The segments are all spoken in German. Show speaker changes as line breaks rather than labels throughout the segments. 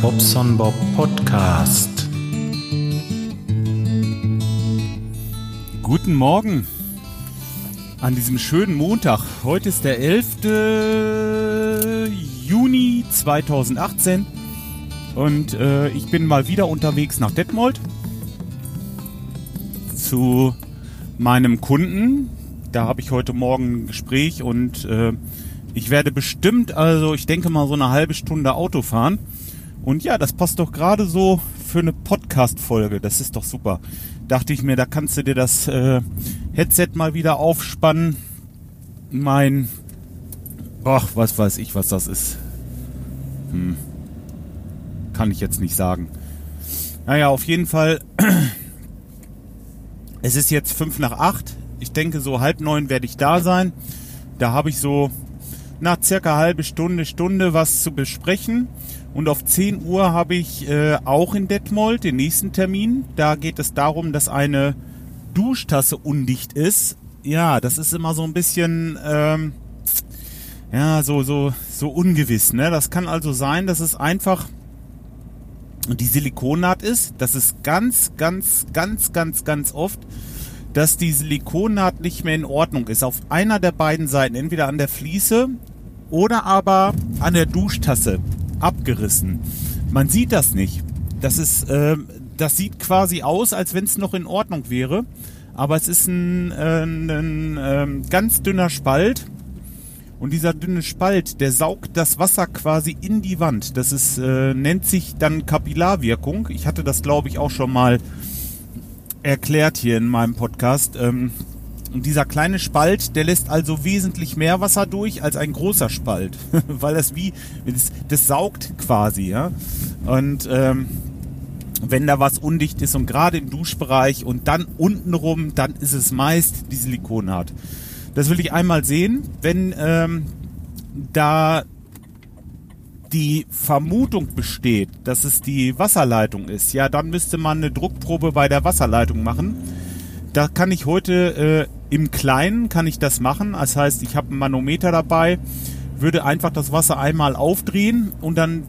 Bobson Bob Podcast.
Guten Morgen an diesem schönen Montag. Heute ist der 11. Juni 2018 und äh, ich bin mal wieder unterwegs nach Detmold zu meinem Kunden. Da habe ich heute Morgen ein Gespräch und äh, ich werde bestimmt, also ich denke mal so eine halbe Stunde Auto fahren. Und ja, das passt doch gerade so für eine Podcast-Folge. Das ist doch super. Dachte ich mir, da kannst du dir das äh, Headset mal wieder aufspannen. Mein, ach, was weiß ich, was das ist. Hm. Kann ich jetzt nicht sagen. Naja, auf jeden Fall. Es ist jetzt fünf nach acht. Ich denke, so halb neun werde ich da sein. Da habe ich so nach circa halbe Stunde, Stunde was zu besprechen. Und auf 10 Uhr habe ich äh, auch in Detmold den nächsten Termin. Da geht es darum, dass eine Duschtasse undicht ist. Ja, das ist immer so ein bisschen, ähm, ja, so, so, so ungewiss. Ne? Das kann also sein, dass es einfach die Silikonnaht ist. Das ist ganz, ganz, ganz, ganz, ganz oft, dass die Silikonnaht nicht mehr in Ordnung ist. Auf einer der beiden Seiten, entweder an der Fliese oder aber an der Duschtasse abgerissen. Man sieht das nicht. Das ist, äh, das sieht quasi aus, als wenn es noch in Ordnung wäre. Aber es ist ein, äh, ein äh, ganz dünner Spalt und dieser dünne Spalt, der saugt das Wasser quasi in die Wand. Das ist, äh, nennt sich dann Kapillarwirkung. Ich hatte das, glaube ich, auch schon mal erklärt hier in meinem Podcast. Ähm, und dieser kleine Spalt, der lässt also wesentlich mehr Wasser durch als ein großer Spalt, weil das wie das, das saugt quasi, ja. Und ähm, wenn da was undicht ist und gerade im Duschbereich und dann untenrum, dann ist es meist die Silikonnaht. Das will ich einmal sehen. Wenn ähm, da die Vermutung besteht, dass es die Wasserleitung ist, ja, dann müsste man eine Druckprobe bei der Wasserleitung machen. Da kann ich heute äh, im Kleinen kann ich das machen. Das heißt, ich habe einen Manometer dabei, würde einfach das Wasser einmal aufdrehen und dann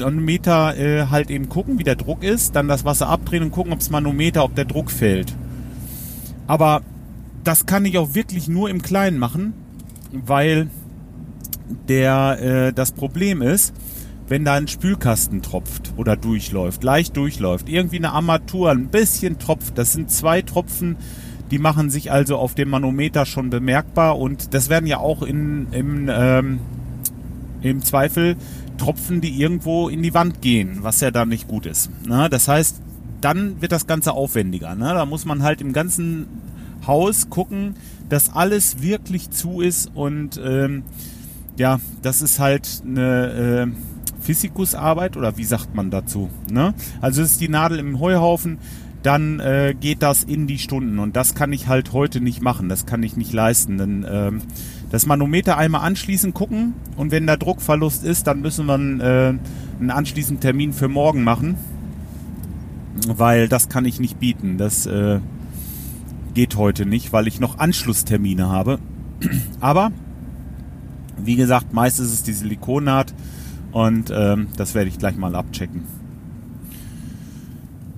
Manometer äh, halt eben gucken, wie der Druck ist, dann das Wasser abdrehen und gucken, ob das Manometer, ob der Druck fällt. Aber das kann ich auch wirklich nur im Kleinen machen, weil der äh, das Problem ist, wenn da ein Spülkasten tropft oder durchläuft, leicht durchläuft, irgendwie eine Armatur ein bisschen tropft, das sind zwei Tropfen, die machen sich also auf dem Manometer schon bemerkbar und das werden ja auch in, im, ähm, im Zweifel Tropfen, die irgendwo in die Wand gehen, was ja dann nicht gut ist. Na, das heißt, dann wird das Ganze aufwendiger. Ne? Da muss man halt im ganzen Haus gucken, dass alles wirklich zu ist und ähm, ja, das ist halt eine äh, Physikusarbeit oder wie sagt man dazu? Ne? Also es ist die Nadel im Heuhaufen, dann äh, geht das in die Stunden und das kann ich halt heute nicht machen, das kann ich nicht leisten. Denn ähm, das Manometer einmal anschließen, gucken und wenn da Druckverlust ist, dann müssen wir einen, äh, einen anschließenden Termin für morgen machen, weil das kann ich nicht bieten. Das äh, geht heute nicht, weil ich noch Anschlusstermine habe. Aber wie gesagt, meist ist es die Silikonnaht und ähm, das werde ich gleich mal abchecken.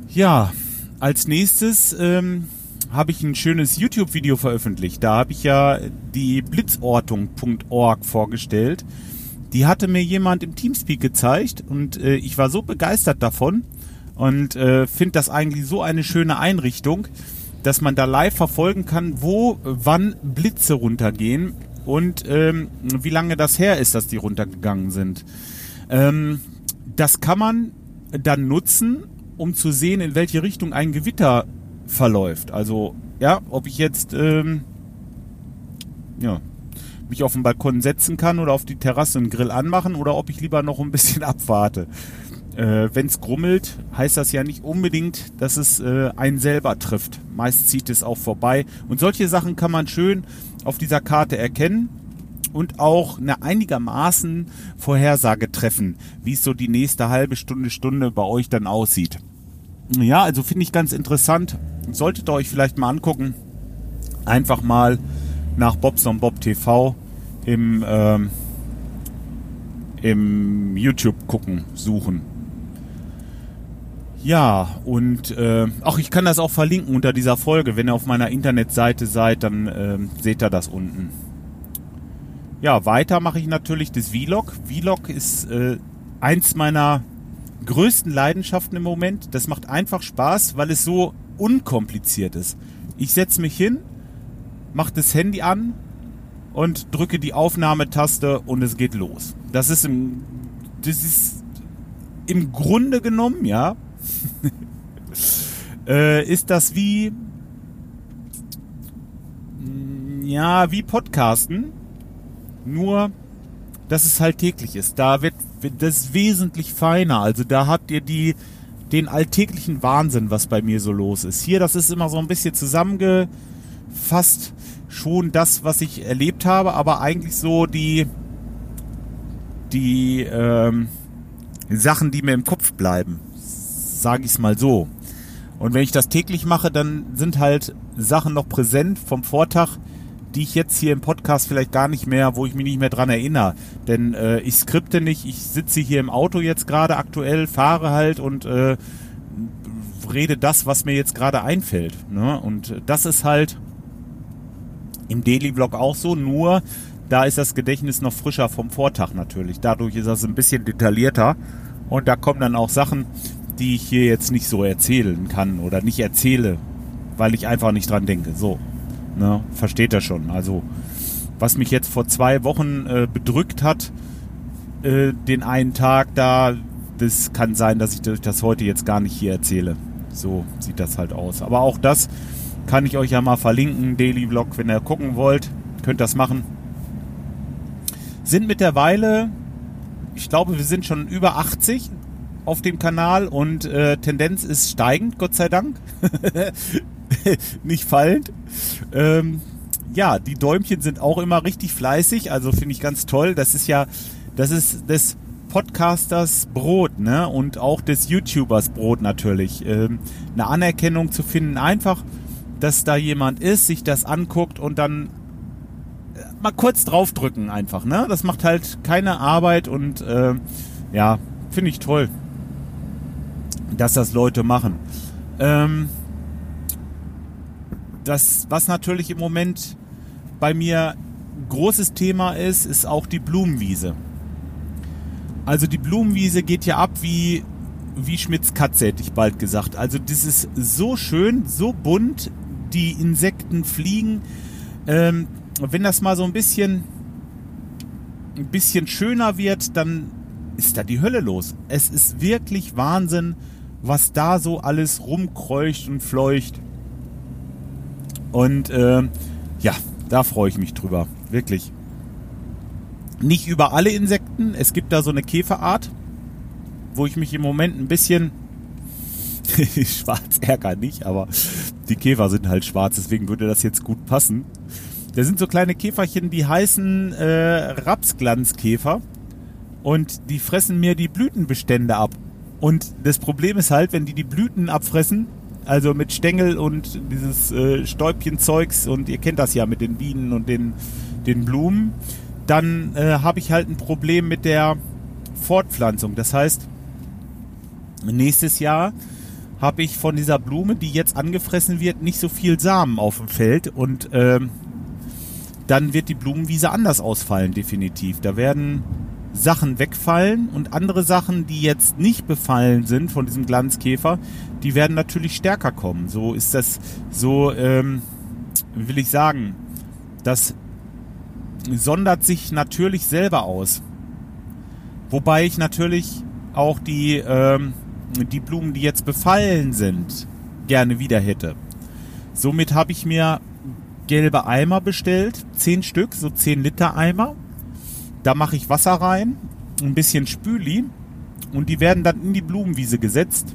Ja, als nächstes ähm, habe ich ein schönes YouTube-Video veröffentlicht. Da habe ich ja die Blitzortung.org vorgestellt. Die hatte mir jemand im Teamspeak gezeigt und äh, ich war so begeistert davon und äh, finde das eigentlich so eine schöne Einrichtung, dass man da live verfolgen kann, wo wann Blitze runtergehen und ähm, wie lange das her ist, dass die runtergegangen sind. Ähm, das kann man dann nutzen, um zu sehen, in welche Richtung ein Gewitter verläuft. Also ja, ob ich jetzt ähm, ja, mich auf den Balkon setzen kann oder auf die Terrasse einen Grill anmachen oder ob ich lieber noch ein bisschen abwarte. Äh, Wenn es grummelt, heißt das ja nicht unbedingt, dass es äh, einen selber trifft. Meist zieht es auch vorbei. Und solche Sachen kann man schön auf dieser Karte erkennen und auch eine einigermaßen Vorhersage treffen, wie es so die nächste halbe Stunde, Stunde bei euch dann aussieht. Ja, also finde ich ganz interessant. Solltet ihr euch vielleicht mal angucken. Einfach mal nach Bobson Bob TV im, ähm, im YouTube gucken, suchen. Ja, und äh, auch ich kann das auch verlinken unter dieser Folge. Wenn ihr auf meiner Internetseite seid, dann äh, seht ihr das unten. Ja, weiter mache ich natürlich das Vlog. Vlog ist äh, eins meiner größten Leidenschaften im Moment. Das macht einfach Spaß, weil es so unkompliziert ist. Ich setze mich hin, mache das Handy an und drücke die Aufnahmetaste und es geht los. Das ist im, das ist im Grunde genommen, ja, äh, ist das wie, ja, wie Podcasten, nur, dass es halt täglich ist. Da wird, wird das wesentlich feiner. Also da habt ihr die, den alltäglichen Wahnsinn, was bei mir so los ist. Hier, das ist immer so ein bisschen zusammengefasst schon das, was ich erlebt habe, aber eigentlich so die, die ähm, Sachen, die mir im Kopf bleiben, sage ich es mal so. Und wenn ich das täglich mache, dann sind halt Sachen noch präsent vom Vortag, die ich jetzt hier im Podcast vielleicht gar nicht mehr, wo ich mich nicht mehr dran erinnere. Denn äh, ich skripte nicht, ich sitze hier im Auto jetzt gerade aktuell, fahre halt und äh, rede das, was mir jetzt gerade einfällt. Ne? Und das ist halt im Daily Vlog auch so, nur da ist das Gedächtnis noch frischer vom Vortag natürlich. Dadurch ist das ein bisschen detaillierter und da kommen dann auch Sachen, die ich hier jetzt nicht so erzählen kann oder nicht erzähle, weil ich einfach nicht dran denke. So, ne, versteht er schon. Also, was mich jetzt vor zwei Wochen äh, bedrückt hat, äh, den einen Tag da, das kann sein, dass ich das heute jetzt gar nicht hier erzähle. So sieht das halt aus. Aber auch das kann ich euch ja mal verlinken, Daily Vlog, wenn ihr gucken wollt, könnt das machen. Sind mittlerweile, ich glaube, wir sind schon über 80 auf dem Kanal und äh, Tendenz ist steigend, Gott sei Dank. Nicht fallend. Ähm, ja, die Däumchen sind auch immer richtig fleißig, also finde ich ganz toll. Das ist ja, das ist des Podcasters Brot, ne? Und auch des YouTubers Brot natürlich. Ähm, eine Anerkennung zu finden, einfach dass da jemand ist, sich das anguckt und dann äh, mal kurz draufdrücken einfach, ne? Das macht halt keine Arbeit und äh, ja, finde ich toll, dass das Leute machen. Ähm, das, was natürlich im Moment bei mir großes Thema ist, ist auch die Blumenwiese. Also die Blumenwiese geht ja ab wie, wie Schmidts Katze, hätte ich bald gesagt. Also das ist so schön, so bunt, die Insekten fliegen. Ähm, wenn das mal so ein bisschen, ein bisschen schöner wird, dann ist da die Hölle los. Es ist wirklich Wahnsinn, was da so alles rumkreucht und fleucht. Und äh, ja, da freue ich mich drüber. Wirklich. Nicht über alle Insekten. Es gibt da so eine Käferart, wo ich mich im Moment ein bisschen schwarz ärger nicht, aber die Käfer sind halt schwarz, deswegen würde das jetzt gut passen. Da sind so kleine Käferchen, die heißen äh, Rapsglanzkäfer und die fressen mir die Blütenbestände ab. Und das Problem ist halt, wenn die die Blüten abfressen, also mit Stängel und dieses äh, Stäubchenzeugs und ihr kennt das ja mit den Bienen und den, den Blumen, dann äh, habe ich halt ein Problem mit der Fortpflanzung. Das heißt, nächstes Jahr habe ich von dieser Blume, die jetzt angefressen wird, nicht so viel Samen auf dem Feld und ähm, dann wird die Blumenwiese anders ausfallen, definitiv. Da werden Sachen wegfallen und andere Sachen, die jetzt nicht befallen sind von diesem Glanzkäfer, die werden natürlich stärker kommen. So ist das, so ähm, will ich sagen, das sondert sich natürlich selber aus. Wobei ich natürlich auch die ähm, die Blumen, die jetzt befallen sind, gerne wieder hätte. Somit habe ich mir gelbe Eimer bestellt, 10 Stück, so 10 Liter Eimer. Da mache ich Wasser rein, ein bisschen Spüli und die werden dann in die Blumenwiese gesetzt.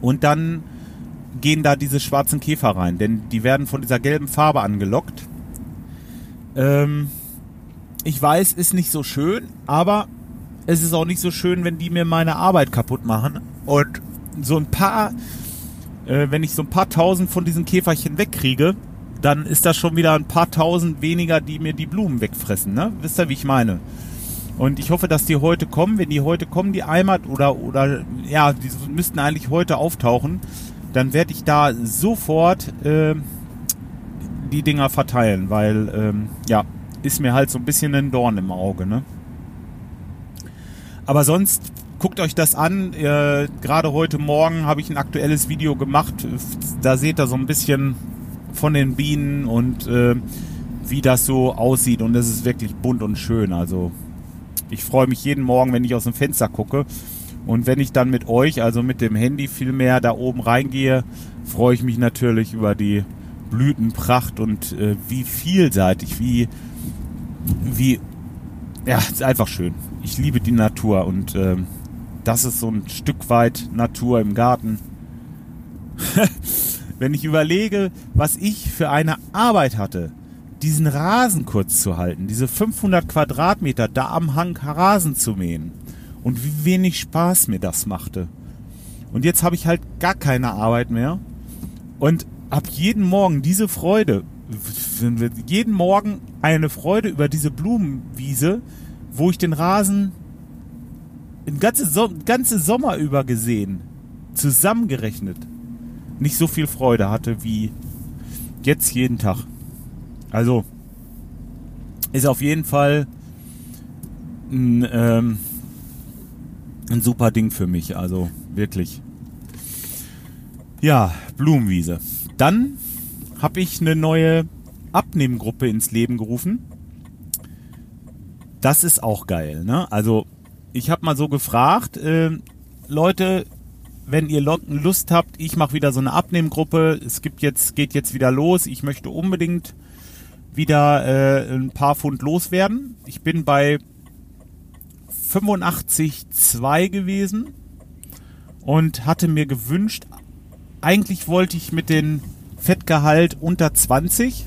Und dann gehen da diese schwarzen Käfer rein, denn die werden von dieser gelben Farbe angelockt. Ähm, ich weiß, ist nicht so schön, aber es ist auch nicht so schön, wenn die mir meine Arbeit kaputt machen. Und so ein paar, äh, wenn ich so ein paar tausend von diesen Käferchen wegkriege, dann ist das schon wieder ein paar tausend weniger, die mir die Blumen wegfressen. Ne? Wisst ihr, wie ich meine? Und ich hoffe, dass die heute kommen. Wenn die heute kommen, die Eimer, oder, oder, ja, die müssten eigentlich heute auftauchen, dann werde ich da sofort äh, die Dinger verteilen, weil, ähm, ja, ist mir halt so ein bisschen ein Dorn im Auge, ne? Aber sonst guckt euch das an. Äh, Gerade heute Morgen habe ich ein aktuelles Video gemacht. Da seht ihr so ein bisschen von den Bienen und äh, wie das so aussieht. Und es ist wirklich bunt und schön. Also ich freue mich jeden Morgen, wenn ich aus dem Fenster gucke. Und wenn ich dann mit euch, also mit dem Handy vielmehr da oben reingehe, freue ich mich natürlich über die Blütenpracht und äh, wie vielseitig, wie, wie, ja, ist einfach schön. Ich liebe die Natur und äh, das ist so ein Stück weit Natur im Garten. wenn ich überlege, was ich für eine Arbeit hatte, diesen Rasen kurz zu halten, diese 500 Quadratmeter da am Hang Rasen zu mähen und wie wenig Spaß mir das machte. Und jetzt habe ich halt gar keine Arbeit mehr und habe jeden Morgen diese Freude, jeden Morgen eine Freude über diese Blumenwiese, wo ich den Rasen den ganze, so ganze Sommer über gesehen, zusammengerechnet, nicht so viel Freude hatte wie jetzt jeden Tag. Also ist auf jeden Fall ein, ähm, ein super Ding für mich. Also wirklich. Ja, Blumenwiese. Dann habe ich eine neue Abnehmgruppe ins Leben gerufen. Das ist auch geil. Ne? Also ich habe mal so gefragt, äh, Leute, wenn ihr Lust habt, ich mache wieder so eine Abnehmgruppe. Es gibt jetzt, geht jetzt wieder los. Ich möchte unbedingt wieder äh, ein paar Pfund loswerden. Ich bin bei 85,2 gewesen und hatte mir gewünscht, eigentlich wollte ich mit dem Fettgehalt unter 20.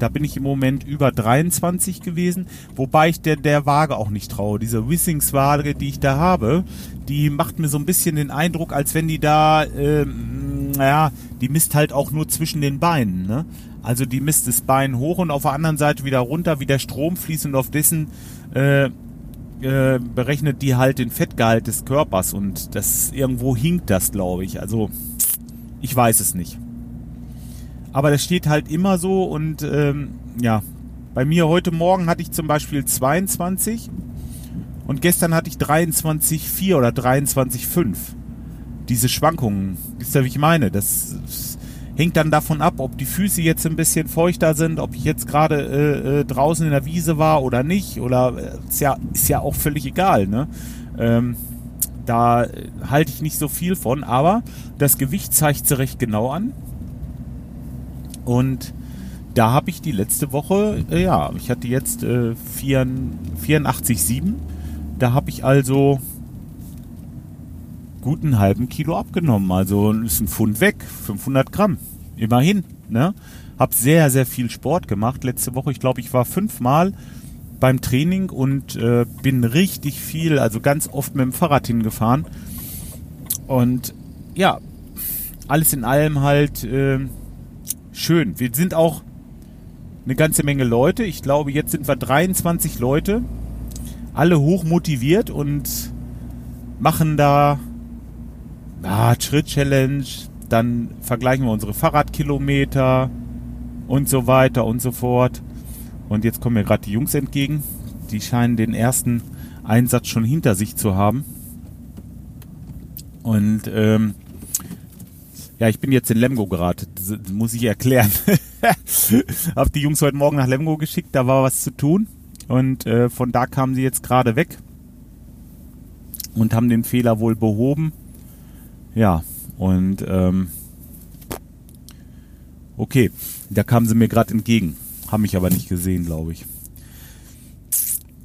Da bin ich im Moment über 23 gewesen, wobei ich der, der Waage auch nicht traue. Diese Wissings-Waage, die ich da habe, die macht mir so ein bisschen den Eindruck, als wenn die da, ähm, naja, die misst halt auch nur zwischen den Beinen. Ne? Also die misst das Bein hoch und auf der anderen Seite wieder runter, wie der Strom fließt und auf dessen äh, äh, berechnet die halt den Fettgehalt des Körpers und das irgendwo hinkt das, glaube ich. Also ich weiß es nicht. Aber das steht halt immer so und ähm, ja, bei mir heute Morgen hatte ich zum Beispiel 22 und gestern hatte ich 23,4 oder 23,5. Diese Schwankungen, wisst ihr, wie ich meine? Das, hängt dann davon ab, ob die Füße jetzt ein bisschen feuchter sind, ob ich jetzt gerade äh, äh, draußen in der Wiese war oder nicht. Oder äh, ist ja, ist ja auch völlig egal, ne? Ähm, da halte ich nicht so viel von, aber das Gewicht zeigt sie recht genau an. Und da habe ich die letzte Woche, äh, ja, ich hatte jetzt äh, 84,7. Da habe ich also guten halben Kilo abgenommen. Also ist ein Pfund weg, 500 Gramm. Immerhin, ne? Hab sehr, sehr viel Sport gemacht. Letzte Woche, ich glaube, ich war fünfmal beim Training und äh, bin richtig viel, also ganz oft mit dem Fahrrad hingefahren. Und ja, alles in allem halt äh, schön. Wir sind auch eine ganze Menge Leute. Ich glaube, jetzt sind wir 23 Leute. Alle hoch motiviert und machen da ah, Schritt-Challenge. Dann vergleichen wir unsere Fahrradkilometer und so weiter und so fort. Und jetzt kommen mir gerade die Jungs entgegen. Die scheinen den ersten Einsatz schon hinter sich zu haben. Und ähm, ja, ich bin jetzt in Lemgo geraten, das muss ich erklären. Hab die Jungs heute Morgen nach Lemgo geschickt, da war was zu tun. Und äh, von da kamen sie jetzt gerade weg und haben den Fehler wohl behoben. Ja, und ähm, okay, da kamen sie mir gerade entgegen. Haben mich aber nicht gesehen, glaube ich.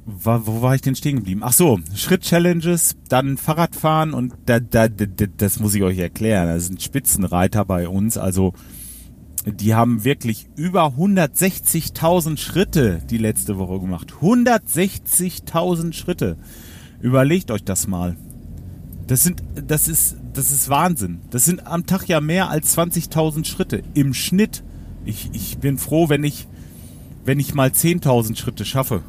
Wo war ich denn stehen geblieben? Ach so, Schritt-Challenges, dann Fahrradfahren und da, da, da, das muss ich euch erklären. Das sind Spitzenreiter bei uns. Also die haben wirklich über 160.000 Schritte die letzte Woche gemacht. 160.000 Schritte. Überlegt euch das mal. Das sind, das ist, das ist Wahnsinn. Das sind am Tag ja mehr als 20.000 Schritte im Schnitt. Ich, ich bin froh, wenn ich wenn ich mal 10.000 Schritte schaffe.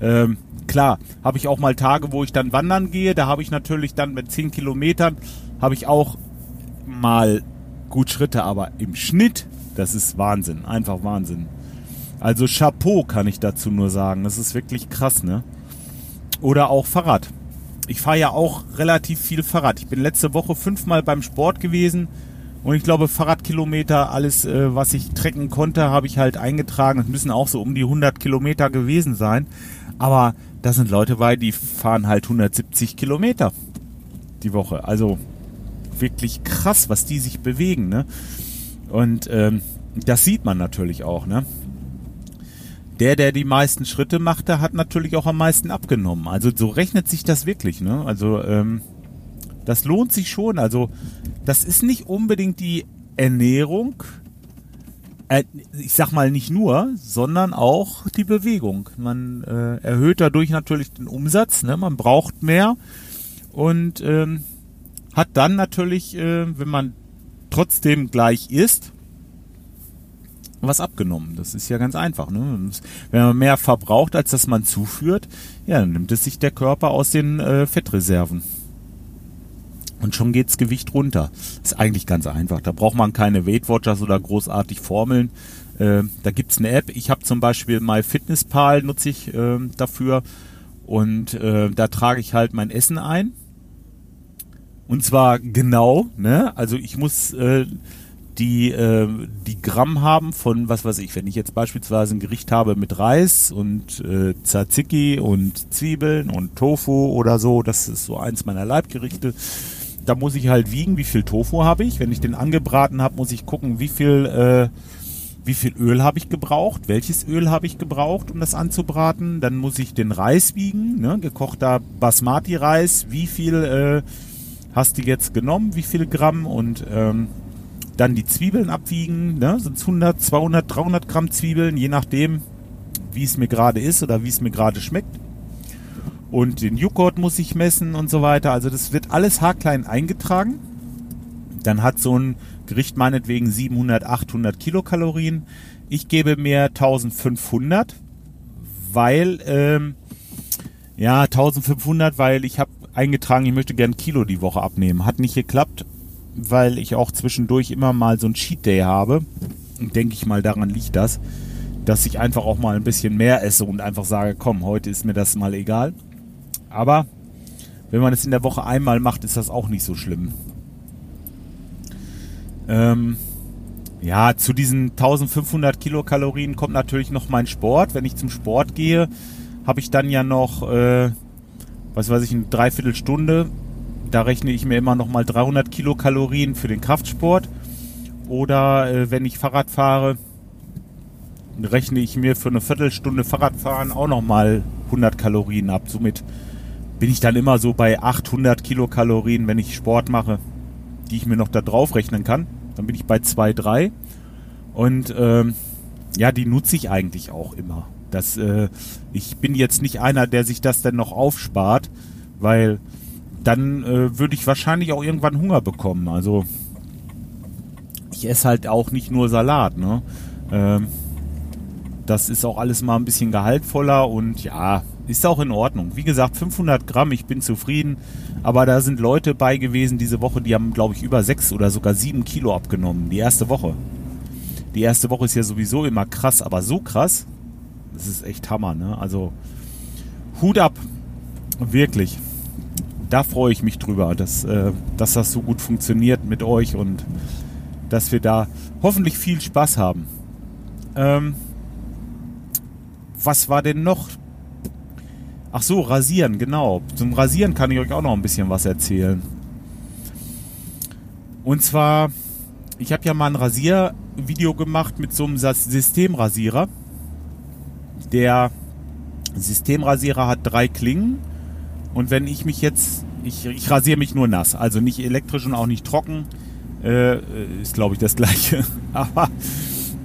Ähm, klar, habe ich auch mal Tage, wo ich dann wandern gehe. Da habe ich natürlich dann mit 10 Kilometern, habe ich auch mal gut Schritte, aber im Schnitt, das ist Wahnsinn, einfach Wahnsinn. Also Chapeau kann ich dazu nur sagen. Das ist wirklich krass, ne? Oder auch Fahrrad. Ich fahre ja auch relativ viel Fahrrad. Ich bin letzte Woche fünfmal beim Sport gewesen und ich glaube Fahrradkilometer, alles äh, was ich trecken konnte, habe ich halt eingetragen. Es müssen auch so um die 100 Kilometer gewesen sein. Aber da sind Leute bei, die fahren halt 170 Kilometer die Woche. Also wirklich krass, was die sich bewegen, ne? Und ähm, das sieht man natürlich auch, ne? Der, der die meisten Schritte machte, hat natürlich auch am meisten abgenommen. Also so rechnet sich das wirklich, ne? Also ähm, das lohnt sich schon. Also das ist nicht unbedingt die Ernährung, äh, ich sag mal nicht nur, sondern auch die Bewegung. Man äh, erhöht dadurch natürlich den Umsatz, ne? man braucht mehr und ähm, hat dann natürlich, äh, wenn man trotzdem gleich isst, was abgenommen. Das ist ja ganz einfach. Ne? Wenn man mehr verbraucht, als dass man zuführt, ja, dann nimmt es sich der Körper aus den äh, Fettreserven. Und schon geht's Gewicht runter. Ist eigentlich ganz einfach. Da braucht man keine Weight Watchers oder großartig Formeln. Äh, da gibt's eine App. Ich habe zum Beispiel MyFitnessPal nutze ich äh, dafür. Und äh, da trage ich halt mein Essen ein. Und zwar genau, ne? Also ich muss äh, die, äh, die Gramm haben von, was weiß ich, wenn ich jetzt beispielsweise ein Gericht habe mit Reis und äh, Tzatziki und Zwiebeln und Tofu oder so, das ist so eins meiner Leibgerichte. Da muss ich halt wiegen, wie viel Tofu habe ich. Wenn ich den angebraten habe, muss ich gucken, wie viel, äh, wie viel Öl habe ich gebraucht, welches Öl habe ich gebraucht, um das anzubraten. Dann muss ich den Reis wiegen, ne? gekochter Basmati-Reis, wie viel äh, hast du jetzt genommen, wie viel Gramm und ähm, dann die Zwiebeln abwiegen, ne? sind es 100, 200, 300 Gramm Zwiebeln, je nachdem, wie es mir gerade ist oder wie es mir gerade schmeckt. Und den Joghurt muss ich messen und so weiter. Also das wird alles haarklein eingetragen. Dann hat so ein Gericht meinetwegen 700, 800 Kilokalorien. Ich gebe mir 1500, weil, ähm, ja, 1500, weil ich habe eingetragen, ich möchte gern Kilo die Woche abnehmen. Hat nicht geklappt, weil ich auch zwischendurch immer mal so ein Cheat Day habe. Denke ich mal, daran liegt das, dass ich einfach auch mal ein bisschen mehr esse und einfach sage, komm, heute ist mir das mal egal. Aber wenn man es in der Woche einmal macht, ist das auch nicht so schlimm. Ähm, ja, zu diesen 1500 Kilokalorien kommt natürlich noch mein Sport. Wenn ich zum Sport gehe, habe ich dann ja noch, äh, was weiß ich, eine Dreiviertelstunde da rechne ich mir immer noch mal 300 Kilokalorien für den Kraftsport. Oder äh, wenn ich Fahrrad fahre, rechne ich mir für eine Viertelstunde Fahrradfahren auch noch mal 100 Kalorien ab. Somit bin ich dann immer so bei 800 Kilokalorien, wenn ich Sport mache, die ich mir noch da drauf rechnen kann. Dann bin ich bei 2, 3. Und ähm, ja, die nutze ich eigentlich auch immer. Das, äh, ich bin jetzt nicht einer, der sich das dann noch aufspart, weil dann äh, würde ich wahrscheinlich auch irgendwann Hunger bekommen. Also ich esse halt auch nicht nur Salat, ne? Ähm, das ist auch alles mal ein bisschen gehaltvoller und ja, ist auch in Ordnung. Wie gesagt, 500 Gramm, ich bin zufrieden. Aber da sind Leute bei gewesen diese Woche, die haben, glaube ich, über sechs oder sogar sieben Kilo abgenommen. Die erste Woche. Die erste Woche ist ja sowieso immer krass, aber so krass, das ist echt Hammer, ne? Also Hut ab. Wirklich da freue ich mich drüber, dass, äh, dass das so gut funktioniert mit euch und dass wir da hoffentlich viel Spaß haben. Ähm, was war denn noch? Ach so, Rasieren, genau. Zum Rasieren kann ich euch auch noch ein bisschen was erzählen. Und zwar, ich habe ja mal ein Rasiervideo gemacht mit so einem Systemrasierer. Der Systemrasierer hat drei Klingen und wenn ich mich jetzt, ich, ich rasiere mich nur nass, also nicht elektrisch und auch nicht trocken, äh, ist glaube ich das gleiche. Aber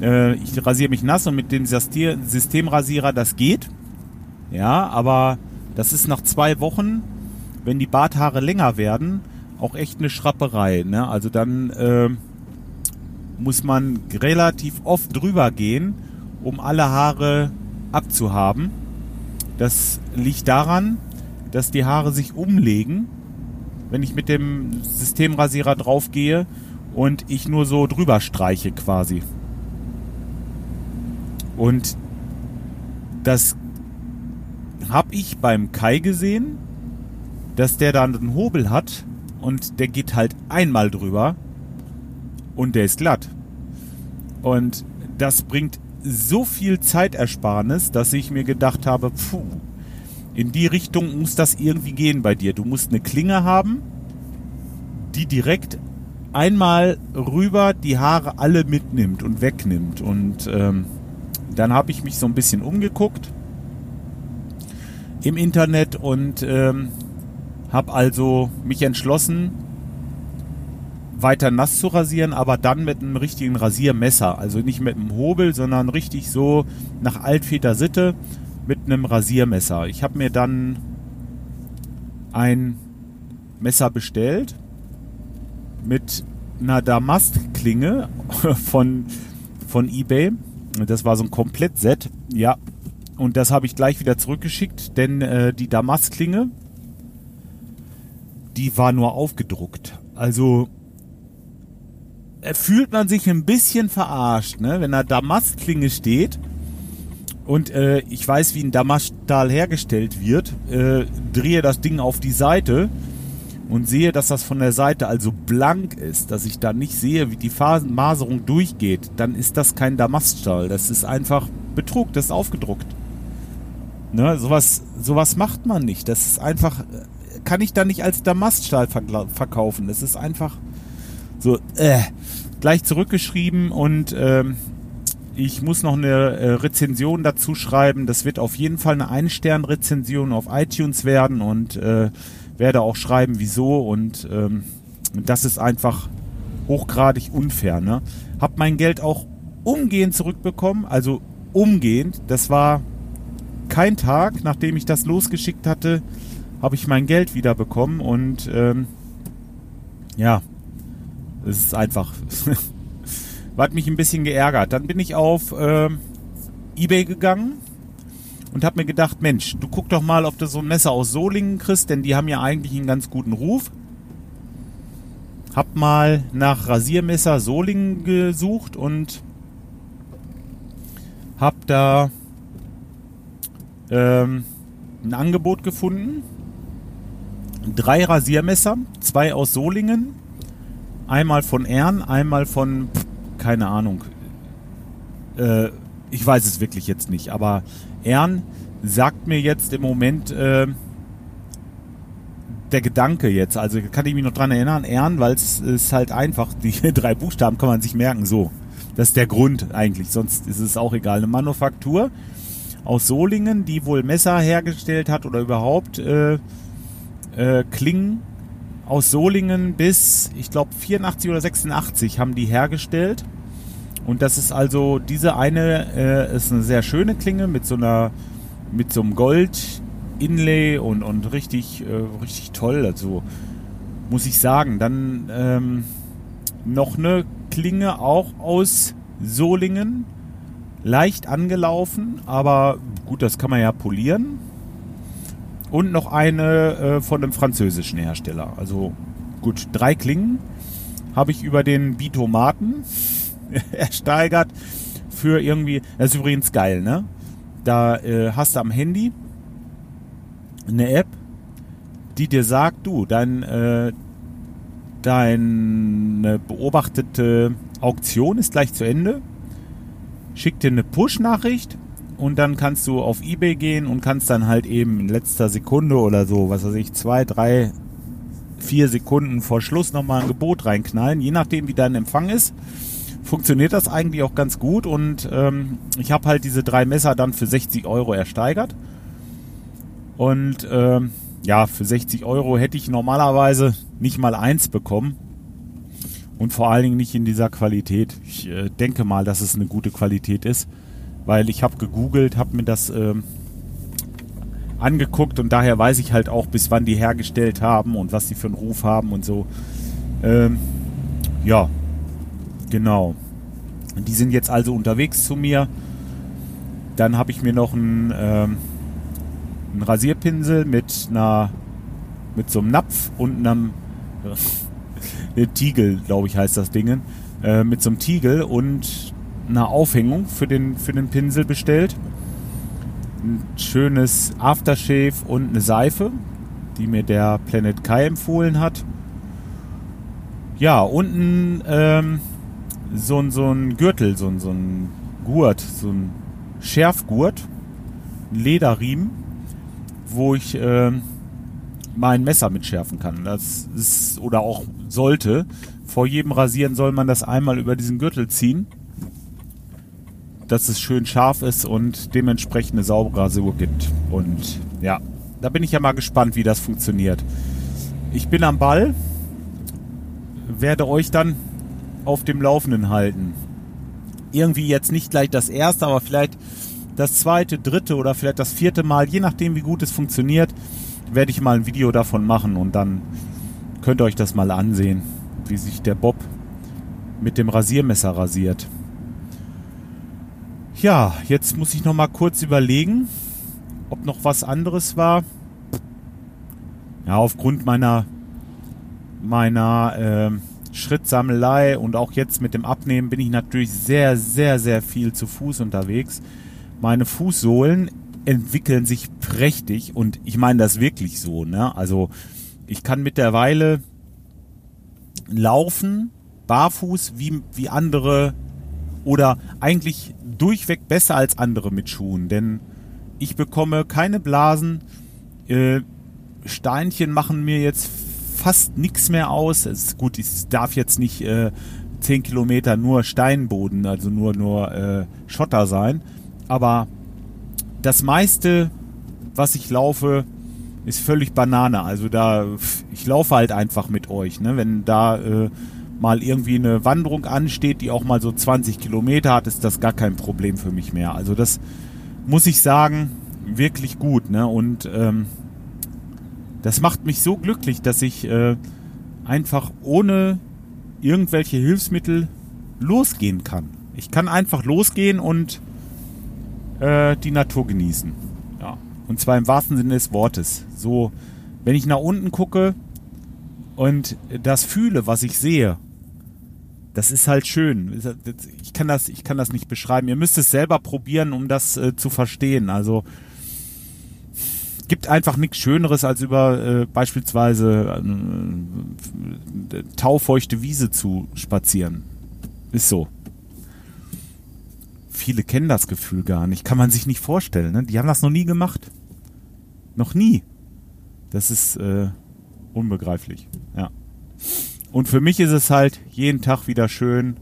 äh, ich rasiere mich nass und mit dem Systemrasierer, das geht. Ja, aber das ist nach zwei Wochen, wenn die Barthaare länger werden, auch echt eine Schrapperei. Ne? Also dann äh, muss man relativ oft drüber gehen, um alle Haare abzuhaben Das liegt daran, dass die Haare sich umlegen, wenn ich mit dem Systemrasierer draufgehe und ich nur so drüber streiche quasi. Und das habe ich beim Kai gesehen, dass der dann einen Hobel hat und der geht halt einmal drüber und der ist glatt. Und das bringt so viel Zeitersparnis, dass ich mir gedacht habe, puh, in die Richtung muss das irgendwie gehen bei dir. Du musst eine Klinge haben, die direkt einmal rüber die Haare alle mitnimmt und wegnimmt. Und ähm, dann habe ich mich so ein bisschen umgeguckt im Internet und ähm, habe also mich entschlossen, weiter nass zu rasieren, aber dann mit einem richtigen Rasiermesser. Also nicht mit einem Hobel, sondern richtig so nach Altväter Sitte mit einem Rasiermesser. Ich habe mir dann ein Messer bestellt mit einer Damastklinge von, von eBay. Das war so ein Komplettset. Ja. Und das habe ich gleich wieder zurückgeschickt, denn äh, die Damastklinge, die war nur aufgedruckt. Also äh, fühlt man sich ein bisschen verarscht, ne? wenn da Damastklinge steht und äh, ich weiß, wie ein Damaststahl hergestellt wird, äh, drehe das Ding auf die Seite und sehe, dass das von der Seite also blank ist, dass ich da nicht sehe, wie die Maserung durchgeht, dann ist das kein Damaststahl. Das ist einfach Betrug, das ist aufgedruckt. Ne, sowas, sowas macht man nicht. Das ist einfach, kann ich da nicht als Damaststahl verkaufen. Das ist einfach so, äh, gleich zurückgeschrieben und ähm, ich muss noch eine äh, Rezension dazu schreiben. Das wird auf jeden Fall eine Ein-Stern-Rezension auf iTunes werden und äh, werde auch schreiben, wieso. Und ähm, das ist einfach hochgradig unfair. Ne? Hab mein Geld auch umgehend zurückbekommen, also umgehend. Das war kein Tag, nachdem ich das losgeschickt hatte, habe ich mein Geld wieder bekommen und ähm, ja, es ist einfach hat mich ein bisschen geärgert. Dann bin ich auf äh, Ebay gegangen und habe mir gedacht, Mensch, du guck doch mal, ob du so ein Messer aus Solingen kriegst, denn die haben ja eigentlich einen ganz guten Ruf. Hab mal nach Rasiermesser Solingen gesucht und hab da ähm, ein Angebot gefunden. Drei Rasiermesser, zwei aus Solingen, einmal von Ern, einmal von keine Ahnung. Äh, ich weiß es wirklich jetzt nicht, aber Ern sagt mir jetzt im Moment äh, der Gedanke jetzt, also kann ich mich noch dran erinnern, Ern, weil es ist halt einfach, die drei Buchstaben kann man sich merken, so. Das ist der Grund eigentlich, sonst ist es auch egal. Eine Manufaktur aus Solingen, die wohl Messer hergestellt hat oder überhaupt äh, äh, Klingen aus Solingen bis, ich glaube, 84 oder 86 haben die hergestellt. Und das ist also, diese eine äh, ist eine sehr schöne Klinge mit so einer, mit so einem Gold-Inlay und, und richtig, äh, richtig toll. Also muss ich sagen. Dann ähm, noch eine Klinge auch aus Solingen. Leicht angelaufen, aber gut, das kann man ja polieren und noch eine äh, von einem französischen Hersteller. Also gut, drei Klingen habe ich über den Bitomaten ersteigert für irgendwie, das ist übrigens geil, ne? Da äh, hast du am Handy eine App, die dir sagt, du, dein, äh, deine beobachtete Auktion ist gleich zu Ende. Schick dir eine Push-Nachricht und dann kannst du auf Ebay gehen und kannst dann halt eben in letzter Sekunde oder so, was weiß ich, zwei, drei, vier Sekunden vor Schluss nochmal ein Gebot reinknallen, je nachdem wie dein Empfang ist. Funktioniert das eigentlich auch ganz gut und ähm, ich habe halt diese drei Messer dann für 60 Euro ersteigert. Und ähm, ja, für 60 Euro hätte ich normalerweise nicht mal eins bekommen. Und vor allen Dingen nicht in dieser Qualität. Ich äh, denke mal, dass es eine gute Qualität ist weil ich habe gegoogelt, habe mir das ähm, angeguckt und daher weiß ich halt auch, bis wann die hergestellt haben und was die für einen Ruf haben und so. Ähm, ja, genau. Die sind jetzt also unterwegs zu mir. Dann habe ich mir noch ein ähm, ein Rasierpinsel mit einer mit so einem Napf und einem Tiegel, glaube ich, heißt das Ding, äh, mit so einem Tiegel und einer Aufhängung für den, für den Pinsel bestellt. Ein schönes Aftershave und eine Seife, die mir der Planet Kai empfohlen hat. Ja, unten ähm, so, so ein Gürtel, so, so ein Gurt, so ein Schärfgurt, ein Lederriemen, wo ich äh, mein Messer mitschärfen kann. Das ist oder auch sollte. Vor jedem Rasieren soll man das einmal über diesen Gürtel ziehen, dass es schön scharf ist und dementsprechend eine saubere Rasur gibt. Und ja, da bin ich ja mal gespannt, wie das funktioniert. Ich bin am Ball, werde euch dann auf dem Laufenden halten. Irgendwie jetzt nicht gleich das erste, aber vielleicht das zweite, dritte oder vielleicht das vierte Mal, je nachdem wie gut es funktioniert, werde ich mal ein Video davon machen und dann könnt ihr euch das mal ansehen, wie sich der Bob mit dem Rasiermesser rasiert. Ja, jetzt muss ich noch mal kurz überlegen, ob noch was anderes war. Ja, aufgrund meiner meiner äh, Schrittsammelei und auch jetzt mit dem Abnehmen bin ich natürlich sehr, sehr, sehr viel zu Fuß unterwegs. Meine Fußsohlen entwickeln sich prächtig und ich meine das wirklich so. Ne? Also ich kann mittlerweile laufen, barfuß wie, wie andere oder eigentlich durchweg besser als andere mit Schuhen, denn ich bekomme keine Blasen. Äh, Steinchen machen mir jetzt fast nichts mehr aus. Es ist gut, ich darf jetzt nicht äh, 10 Kilometer nur Steinboden, also nur, nur äh, Schotter sein. Aber das meiste, was ich laufe, ist völlig Banane. Also da, ich laufe halt einfach mit euch. Ne? Wenn da äh, mal irgendwie eine Wanderung ansteht, die auch mal so 20 Kilometer hat, ist das gar kein Problem für mich mehr. Also das muss ich sagen, wirklich gut. Ne? Und ähm, das macht mich so glücklich, dass ich äh, einfach ohne irgendwelche Hilfsmittel losgehen kann. Ich kann einfach losgehen und äh, die Natur genießen. Ja. Und zwar im wahrsten Sinne des Wortes. So, wenn ich nach unten gucke und das fühle, was ich sehe, das ist halt schön. Ich kann das, ich kann das nicht beschreiben. Ihr müsst es selber probieren, um das äh, zu verstehen. Also gibt einfach nichts Schöneres, als über äh, beispielsweise äh, taufeuchte Wiese zu spazieren. Ist so viele kennen das Gefühl gar nicht. Kann man sich nicht vorstellen. Ne? Die haben das noch nie gemacht. Noch nie. Das ist äh, unbegreiflich. Ja. Und für mich ist es halt jeden Tag wieder schön,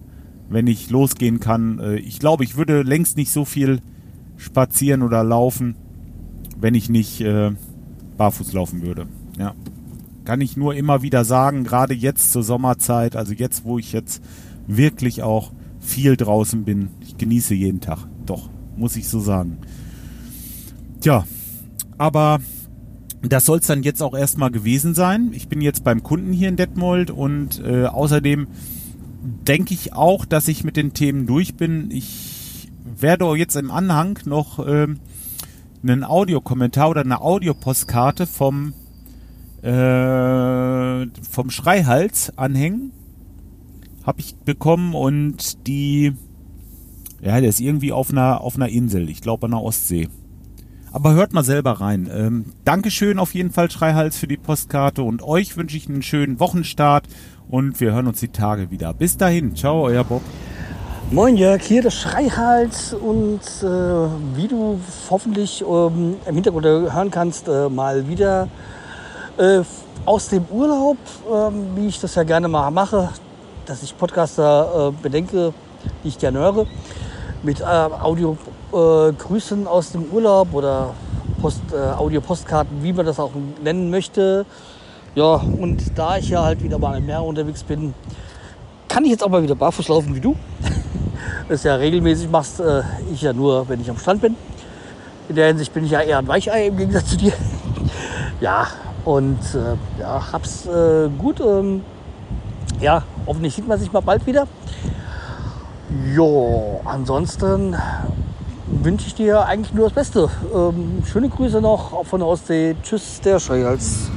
wenn ich losgehen kann. Äh, ich glaube, ich würde längst nicht so viel spazieren oder laufen, wenn ich nicht äh, barfuß laufen würde. Ja. Kann ich nur immer wieder sagen, gerade jetzt zur Sommerzeit, also jetzt, wo ich jetzt wirklich auch viel draußen bin. Ich genieße jeden Tag. Doch, muss ich so sagen. Tja, aber das soll es dann jetzt auch erstmal gewesen sein. Ich bin jetzt beim Kunden hier in Detmold und äh, außerdem denke ich auch, dass ich mit den Themen durch bin. Ich werde jetzt im Anhang noch äh, einen Audiokommentar oder eine Audiopostkarte vom äh, vom Schreihals anhängen habe ich bekommen und die, ja, der ist irgendwie auf einer, auf einer Insel, ich glaube an der Ostsee. Aber hört mal selber rein. Ähm, Dankeschön auf jeden Fall, Schreihals, für die Postkarte und euch wünsche ich einen schönen Wochenstart und wir hören uns die Tage wieder. Bis dahin, ciao, euer Bob.
Moin Jörg, hier der Schreihals und äh, wie du hoffentlich ähm, im Hintergrund hören kannst, äh, mal wieder äh, aus dem Urlaub, ähm, wie ich das ja gerne mal mache, dass ich Podcaster äh, bedenke, die ich gerne höre, mit äh, Audio-Grüßen äh, aus dem Urlaub oder Post, äh, Audio-Postkarten, wie man das auch nennen möchte. Ja, und da ich ja halt wieder mal im Meer unterwegs bin, kann ich jetzt auch mal wieder barfuß laufen wie du. das ja regelmäßig machst, äh, ich ja nur, wenn ich am Strand bin. In der Hinsicht bin ich ja eher ein Weichei im Gegensatz zu dir. ja, und äh, ja, hab's äh, gut ähm, ja, hoffentlich sieht man sich mal bald wieder. Jo, ansonsten wünsche ich dir eigentlich nur das Beste. Ähm, schöne Grüße noch von der Ostsee. Tschüss, der Schreihals.